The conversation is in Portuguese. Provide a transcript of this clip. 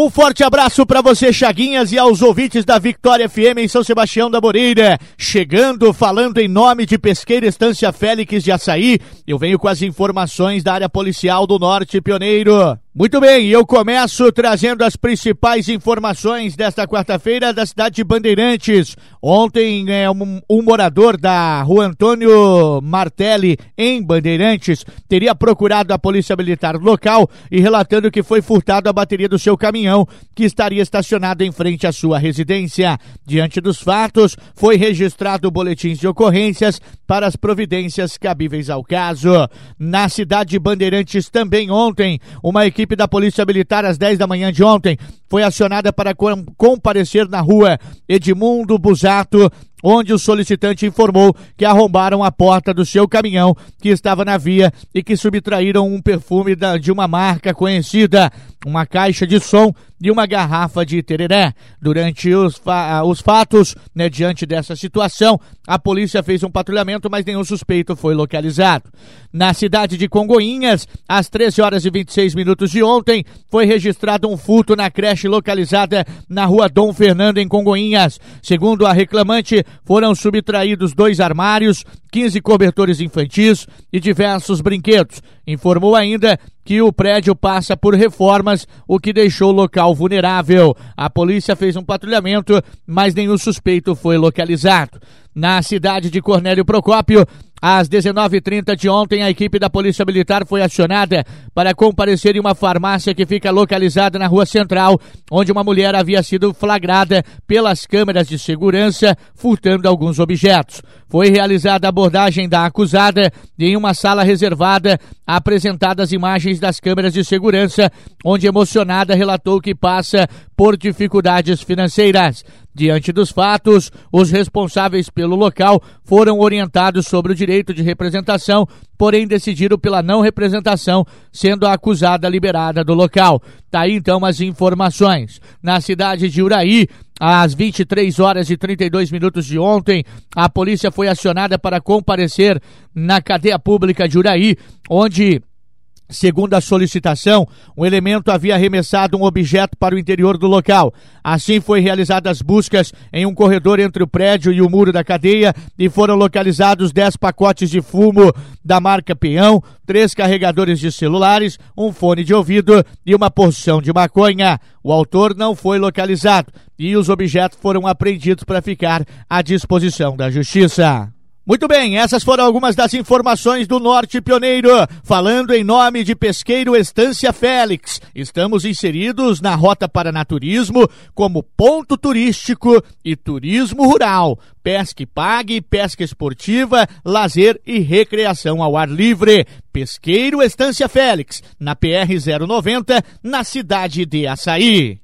Um forte abraço para você, Chaguinhas, e aos ouvintes da Vitória FM em São Sebastião da Moreira. Chegando, falando em nome de Pesqueira Estância Félix de Açaí, eu venho com as informações da área policial do Norte Pioneiro. Muito bem, eu começo trazendo as principais informações desta quarta-feira da cidade de Bandeirantes. Ontem, é, um, um, morador da rua Antônio Martelli, em Bandeirantes, teria procurado a polícia militar local e relatando que foi furtado a bateria do seu caminhão, que estaria estacionado em frente à sua residência. Diante dos fatos, foi registrado boletins de ocorrências para as providências cabíveis ao caso. Na cidade de Bandeirantes, também ontem, uma equipe equipe da Polícia Militar, às 10 da manhã de ontem, foi acionada para comparecer na rua Edmundo Busato, onde o solicitante informou que arrombaram a porta do seu caminhão que estava na via e que subtraíram um perfume de uma marca conhecida, uma caixa de som e uma garrafa de tereré. Durante os, fa os fatos, né, diante dessa situação, a polícia fez um patrulhamento, mas nenhum suspeito foi localizado. Na cidade de Congoinhas, às 13 horas e 26 minutos de ontem, foi registrado um furto na creche localizada na rua Dom Fernando, em Congoinhas. Segundo a reclamante, foram subtraídos dois armários, 15 cobertores infantis e diversos brinquedos. Informou ainda que o prédio passa por reformas, o que deixou o local vulnerável. A polícia fez um patrulhamento, mas nenhum suspeito foi localizado. Na cidade de Cornélio Procópio, às 19h30 de ontem, a equipe da Polícia Militar foi acionada para comparecer em uma farmácia que fica localizada na Rua Central, onde uma mulher havia sido flagrada pelas câmeras de segurança furtando alguns objetos. Foi realizada a abordagem da acusada e em uma sala reservada apresentadas imagens das câmeras de segurança, onde emocionada relatou que passa por dificuldades financeiras. Diante dos fatos, os responsáveis pelo local foram orientados sobre o direito de representação, porém decidiram pela não representação, sendo a acusada liberada do local. Tá aí então as informações. Na cidade de Uraí, às 23 horas e 32 minutos de ontem, a polícia foi acionada para comparecer na cadeia pública de Uraí, onde Segundo a solicitação, o elemento havia arremessado um objeto para o interior do local. Assim, foi realizadas buscas em um corredor entre o prédio e o muro da cadeia e foram localizados 10 pacotes de fumo da marca Peão, três carregadores de celulares, um fone de ouvido e uma porção de maconha. O autor não foi localizado e os objetos foram apreendidos para ficar à disposição da Justiça. Muito bem, essas foram algumas das informações do Norte Pioneiro. Falando em nome de Pesqueiro Estância Félix, estamos inseridos na Rota para Naturismo como ponto turístico e turismo rural. Pesca e pague, pesca esportiva, lazer e recreação ao ar livre. Pesqueiro Estância Félix, na PR 090, na cidade de Açaí.